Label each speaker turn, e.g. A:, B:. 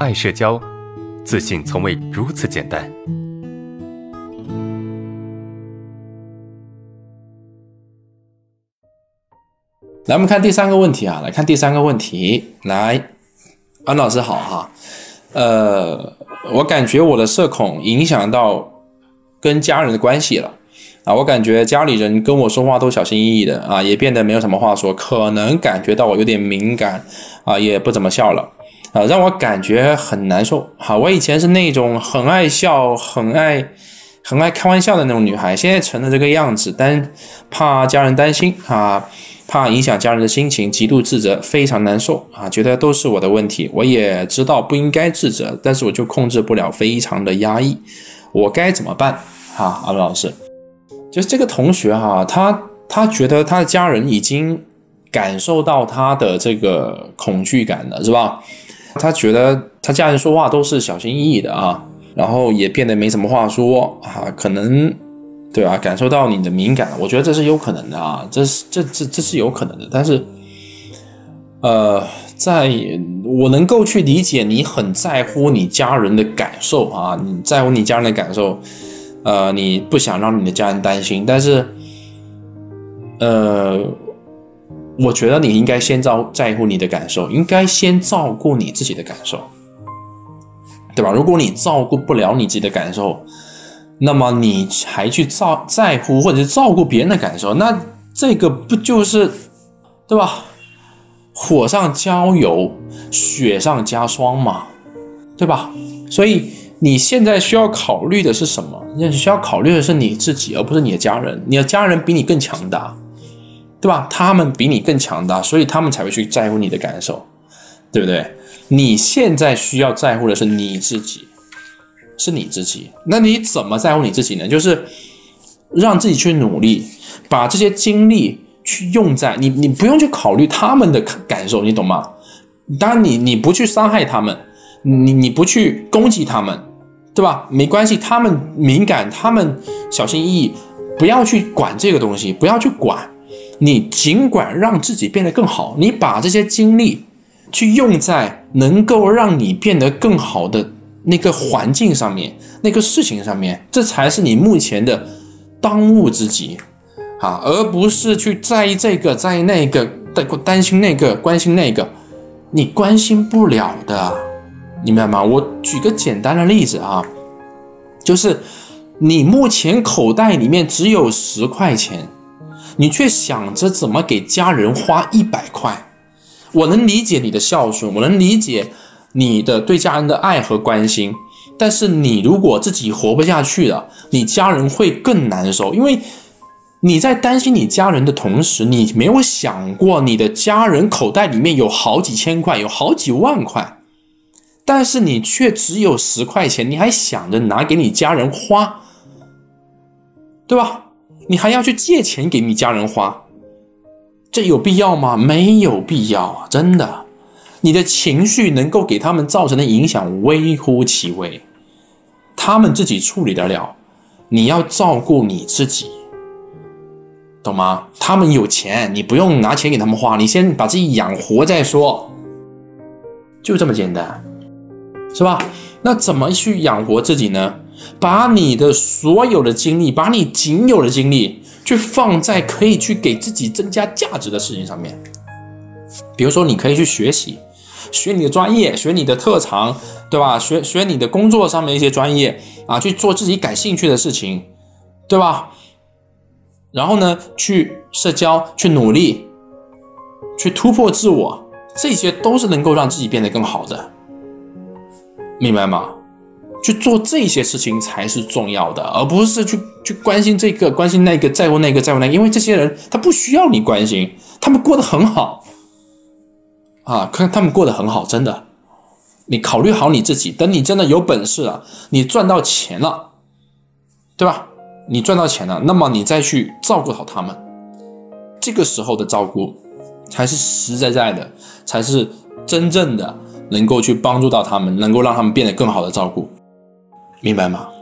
A: 爱社交，自信从未如此简单。
B: 来，我们看第三个问题啊，来看第三个问题。来，安老师好哈。呃，我感觉我的社恐影响到跟家人的关系了啊，我感觉家里人跟我说话都小心翼翼的啊，也变得没有什么话说，可能感觉到我有点敏感啊，也不怎么笑了啊，让我感觉很难受。哈，我以前是那种很爱笑、很爱、很爱开玩笑的那种女孩，现在成了这个样子，但怕家人担心啊。怕影响家人的心情，极度自责，非常难受啊！觉得都是我的问题，我也知道不应该自责，但是我就控制不了，非常的压抑，我该怎么办？哈，阿伦老师，就是这个同学哈，他他觉得他的家人已经感受到他的这个恐惧感了，是吧？他觉得他家人说话都是小心翼翼的啊，然后也变得没什么话说啊，可能。对吧？感受到你的敏感，我觉得这是有可能的啊，这是这这这是有可能的。但是，呃，在我能够去理解你很在乎你家人的感受啊，你在乎你家人的感受，呃，你不想让你的家人担心。但是，呃，我觉得你应该先照在乎你的感受，应该先照顾你自己的感受，对吧？如果你照顾不了你自己的感受，那么你还去照在乎或者是照顾别人的感受，那这个不就是，对吧？火上浇油，雪上加霜嘛，对吧？所以你现在需要考虑的是什么？你需要考虑的是你自己，而不是你的家人。你的家人比你更强大，对吧？他们比你更强大，所以他们才会去在乎你的感受，对不对？你现在需要在乎的是你自己。是你自己，那你怎么在乎你自己呢？就是让自己去努力，把这些精力去用在你，你不用去考虑他们的感受，你懂吗？当然，你你不去伤害他们，你你不去攻击他们，对吧？没关系，他们敏感，他们小心翼翼，不要去管这个东西，不要去管，你尽管让自己变得更好，你把这些精力去用在能够让你变得更好的。那个环境上面，那个事情上面，这才是你目前的当务之急，啊，而不是去在意这个，在意那个，担担心那个，关心那个，你关心不了的，你明白吗？我举个简单的例子啊，就是你目前口袋里面只有十块钱，你却想着怎么给家人花一百块，我能理解你的孝顺，我能理解。你的对家人的爱和关心，但是你如果自己活不下去了，你家人会更难受，因为你在担心你家人的同时，你没有想过你的家人口袋里面有好几千块，有好几万块，但是你却只有十块钱，你还想着拿给你家人花，对吧？你还要去借钱给你家人花，这有必要吗？没有必要啊，真的。你的情绪能够给他们造成的影响微乎其微，他们自己处理得了。你要照顾你自己，懂吗？他们有钱，你不用拿钱给他们花，你先把自己养活再说，就这么简单，是吧？那怎么去养活自己呢？把你的所有的精力，把你仅有的精力，去放在可以去给自己增加价值的事情上面，比如说，你可以去学习。学你的专业，学你的特长，对吧？学学你的工作上面一些专业啊，去做自己感兴趣的事情，对吧？然后呢，去社交，去努力，去突破自我，这些都是能够让自己变得更好的，明白吗？去做这些事情才是重要的，而不是去去关心这个，关心那个，在乎那个，在乎那个，因为这些人他不需要你关心，他们过得很好。啊，看他们过得很好，真的。你考虑好你自己，等你真的有本事了，你赚到钱了，对吧？你赚到钱了，那么你再去照顾好他们，这个时候的照顾才是实实在在的，才是真正的能够去帮助到他们，能够让他们变得更好的照顾，明白吗？